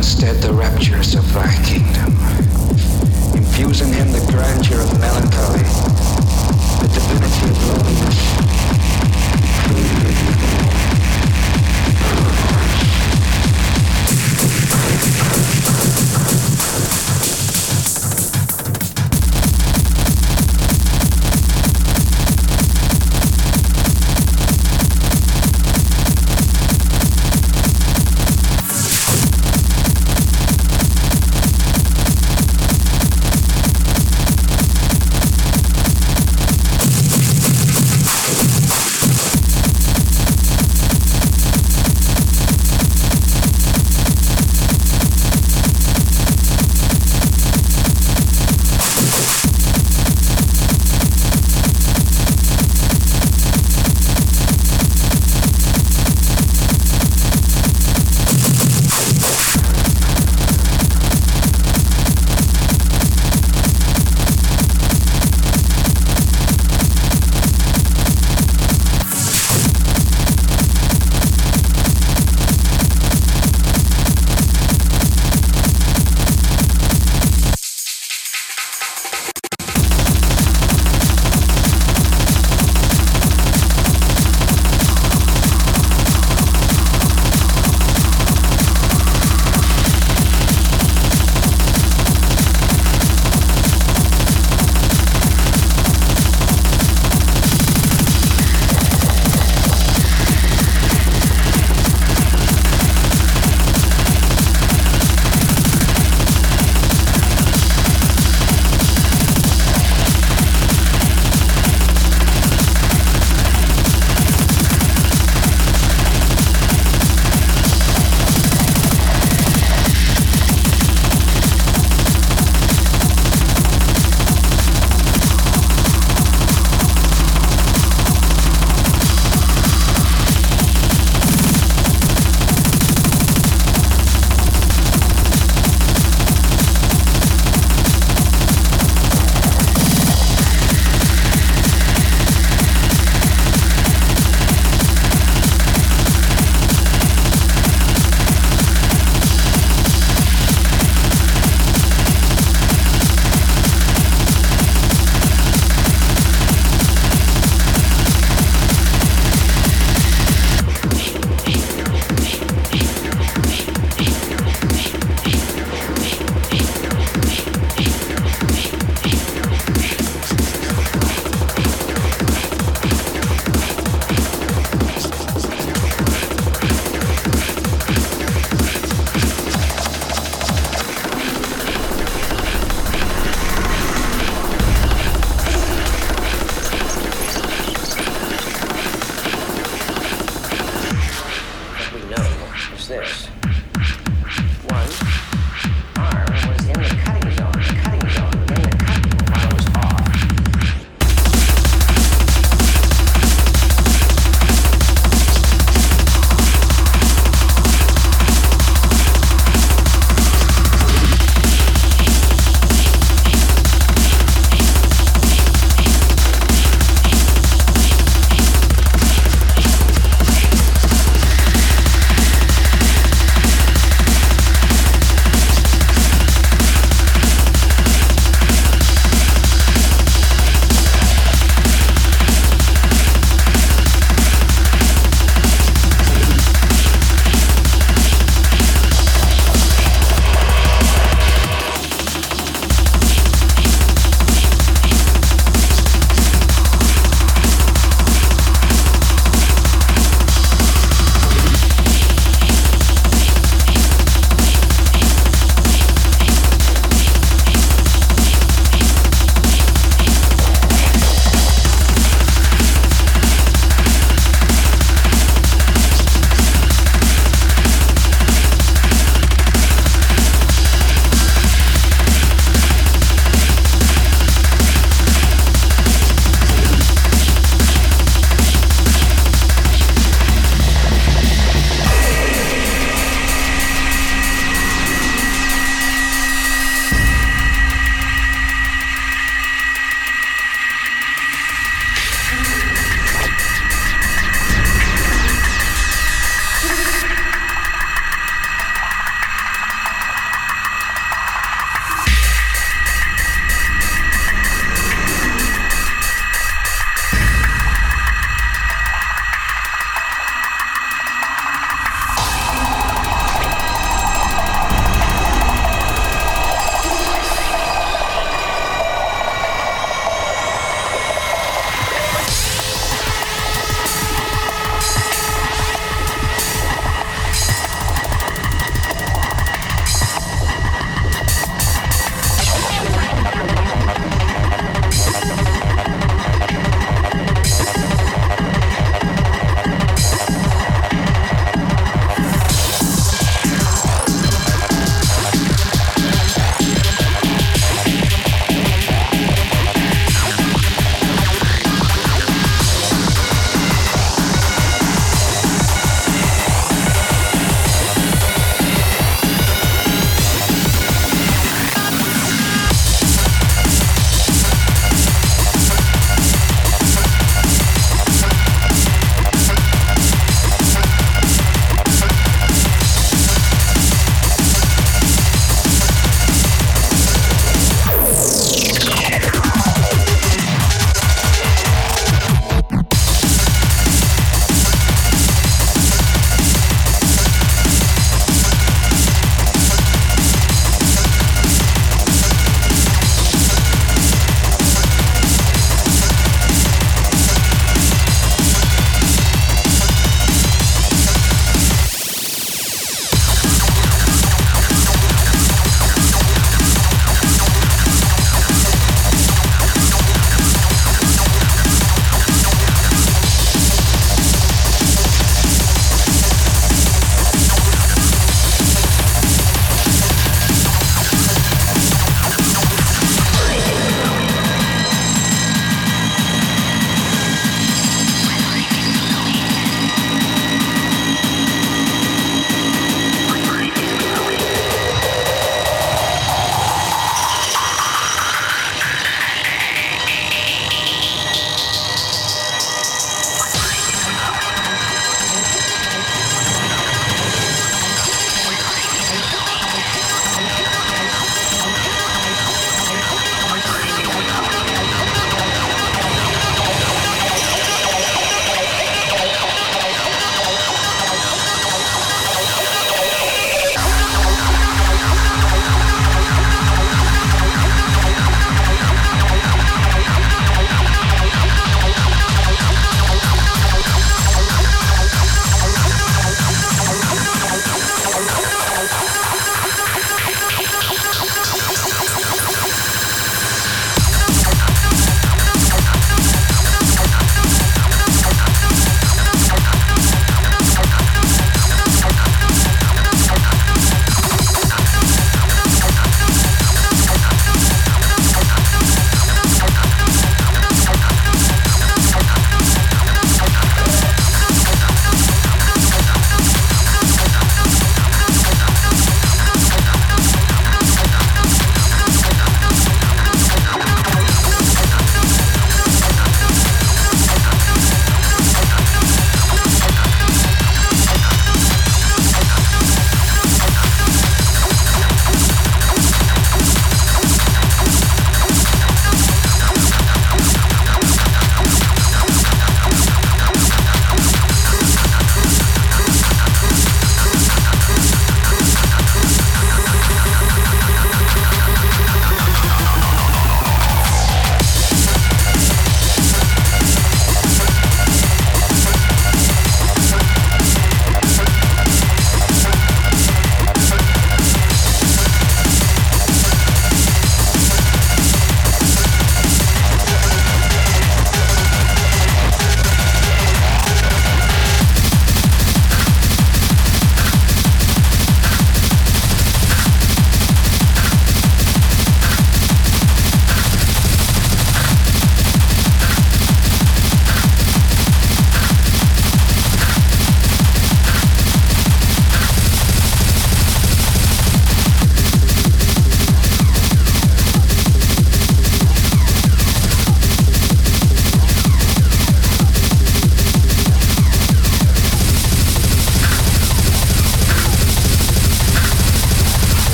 Instead the raptures of thy kingdom. Infuse in him the grandeur of melancholy, the divinity of loneliness.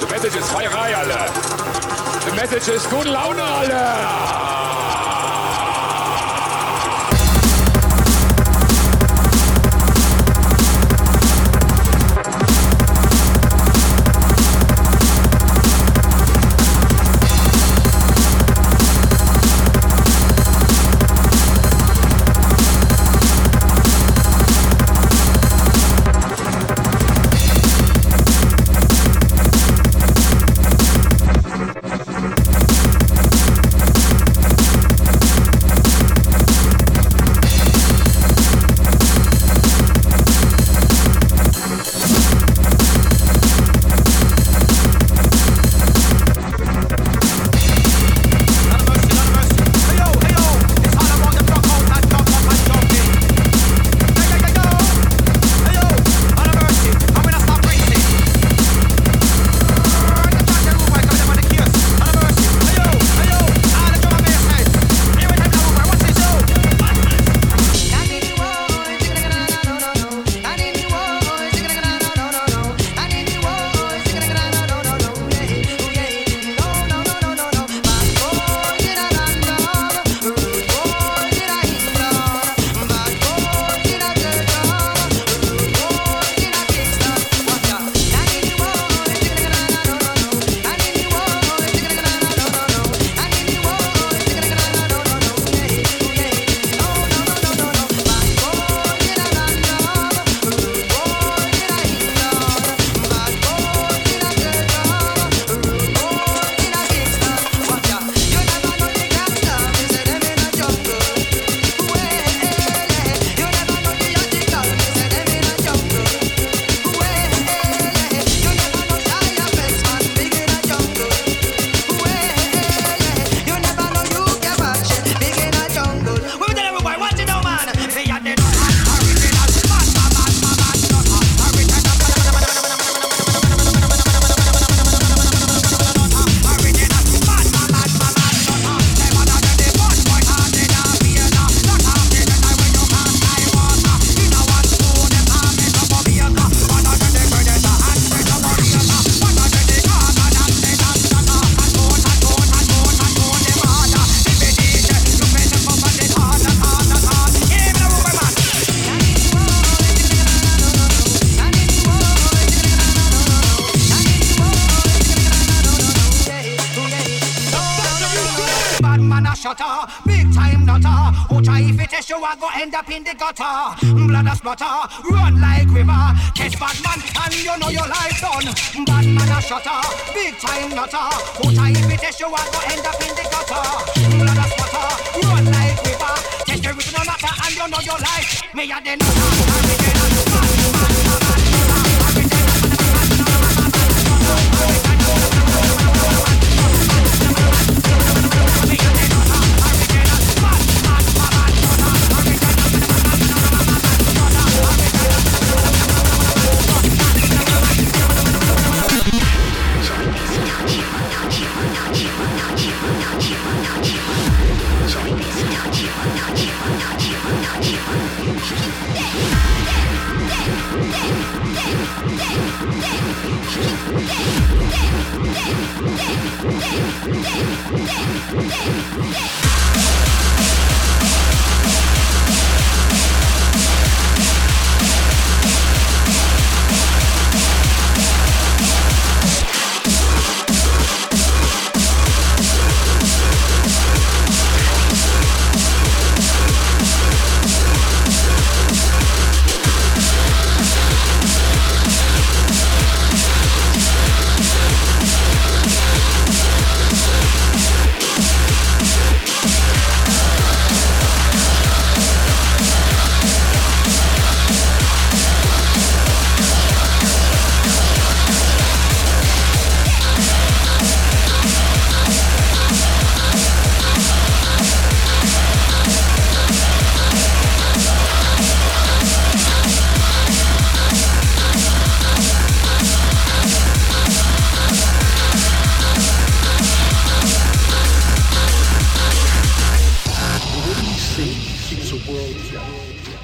The message is Feierei, alle. The message is gute Laune, alle. A run like river. Catch bad man, and you know your life done. Bad man a shutter, big time nutter. Who try if it test you, I go end world.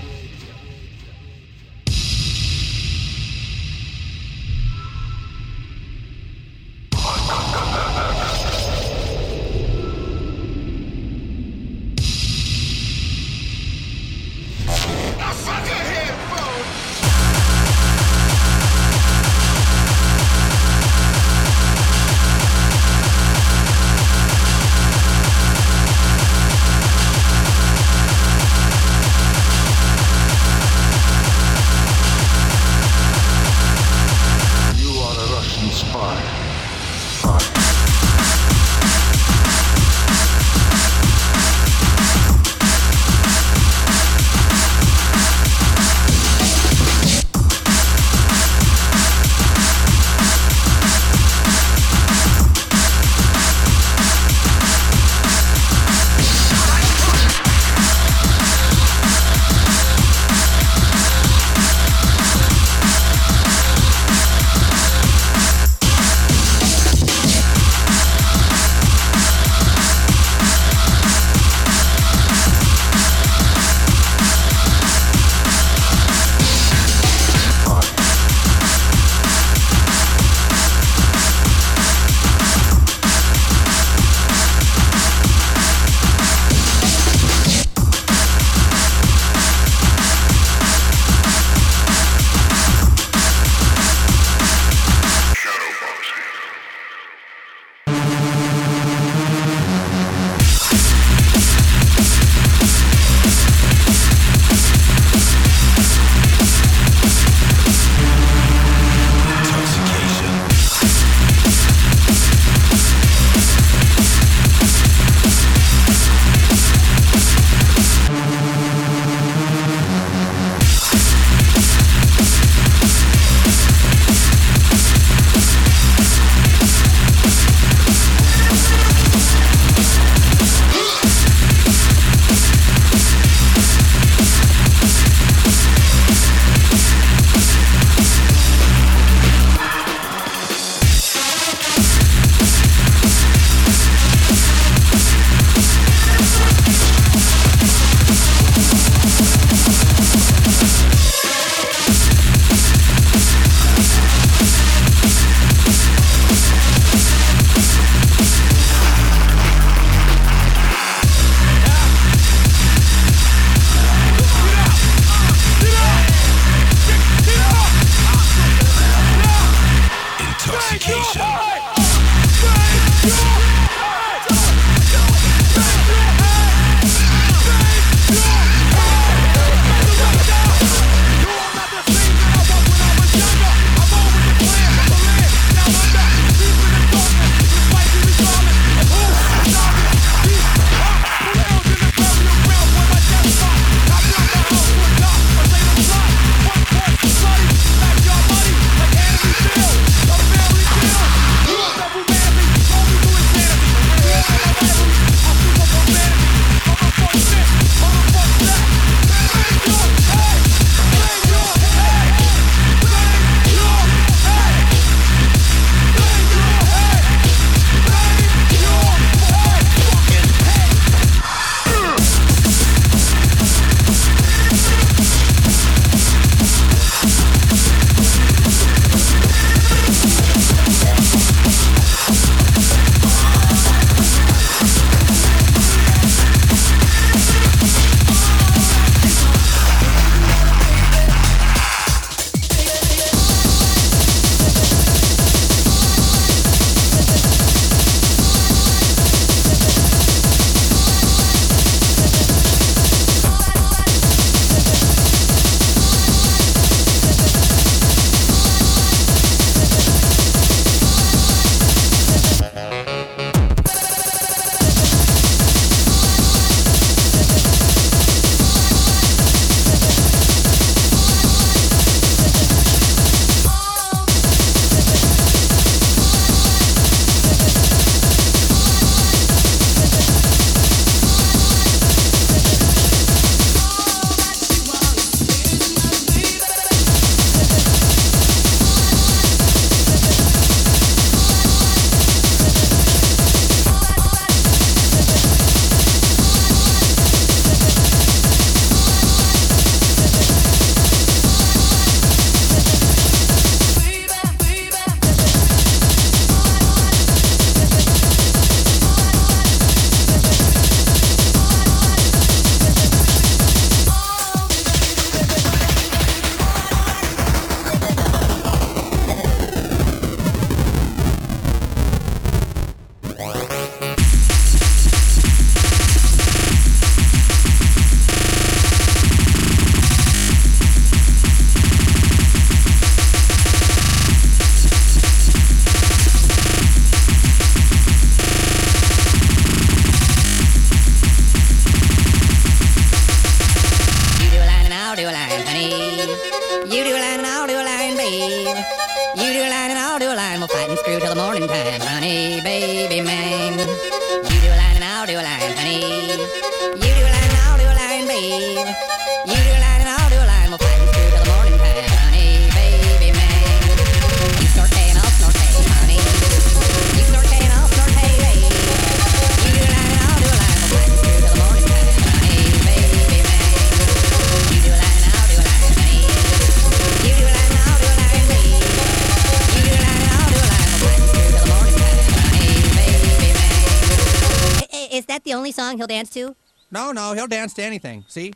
Dance to? No, no, he'll dance to anything. See?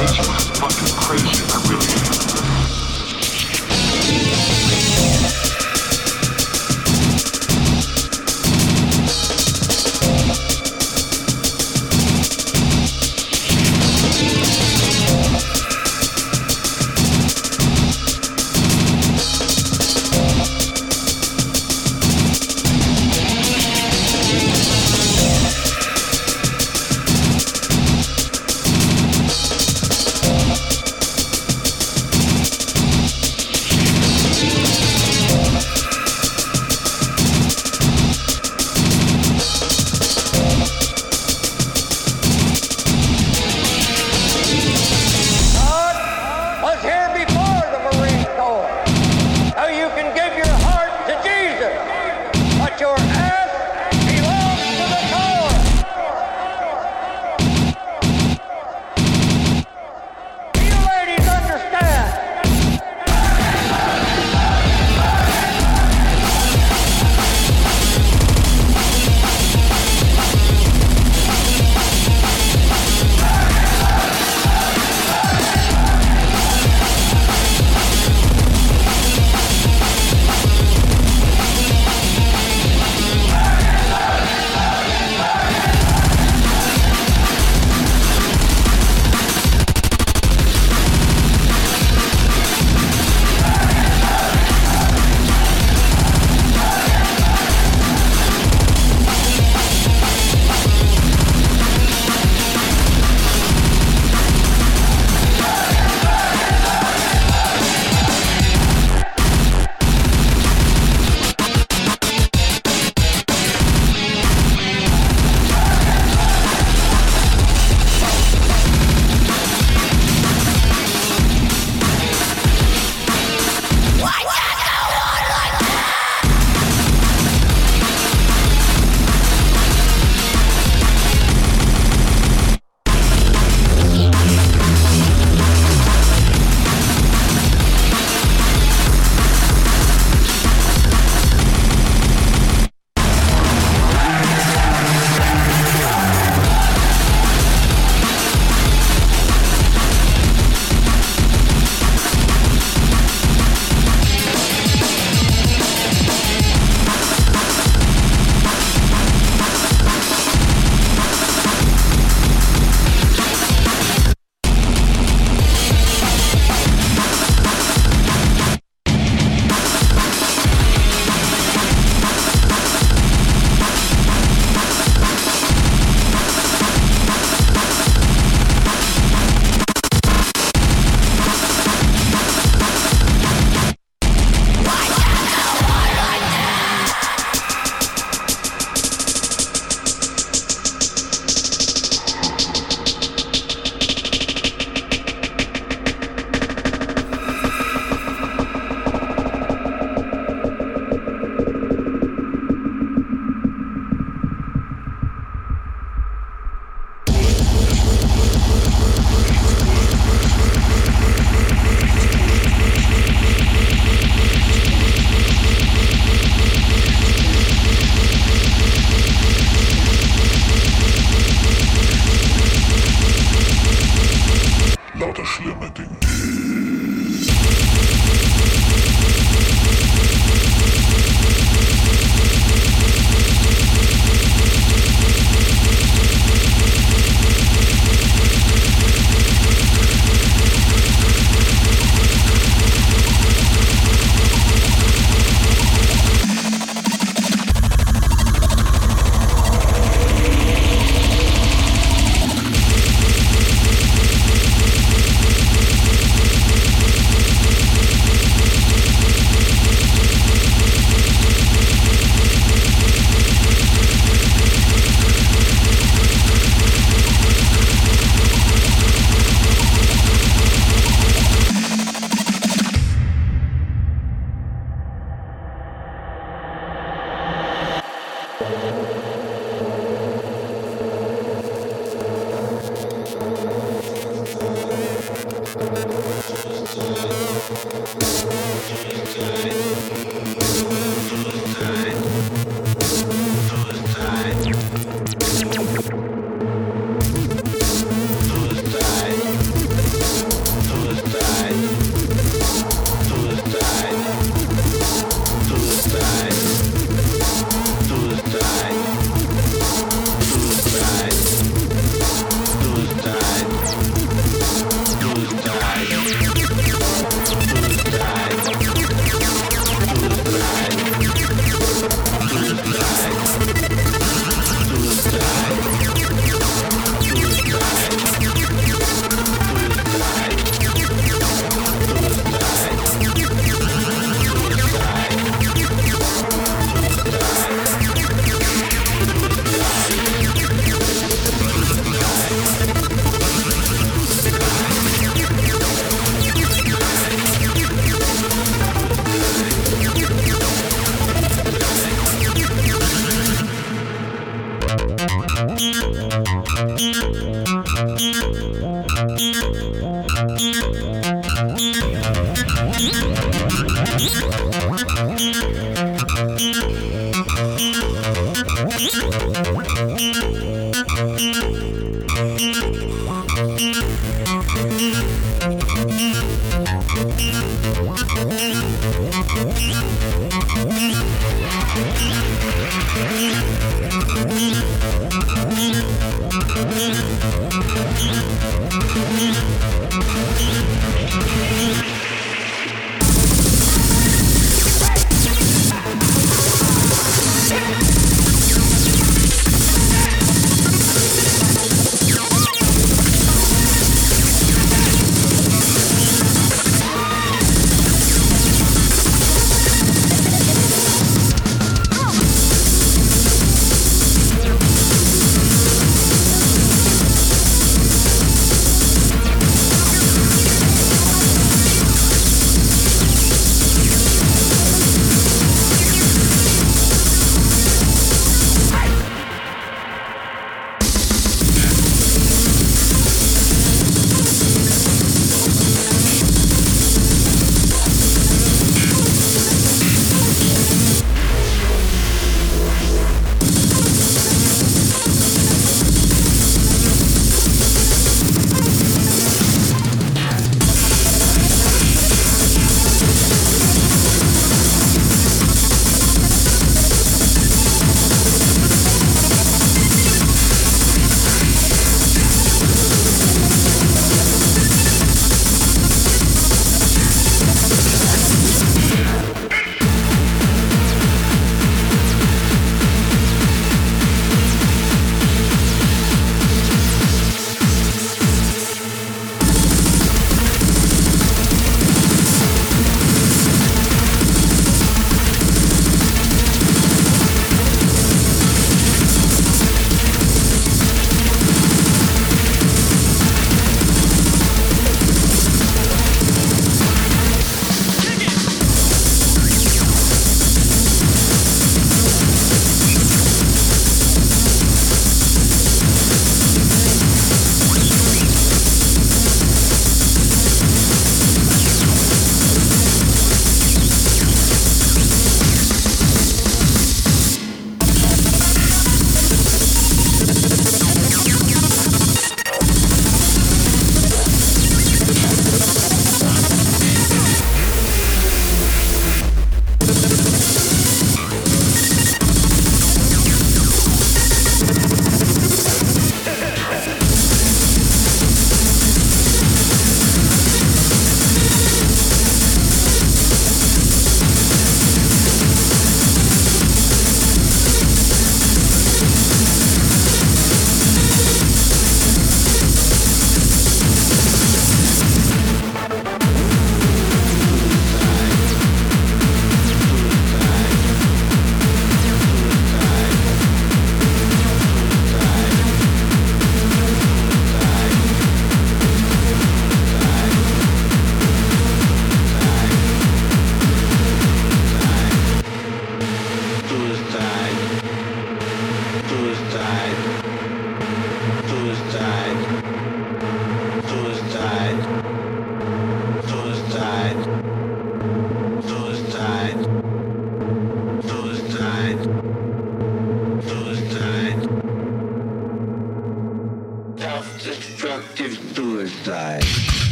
Amazing how fucking crazy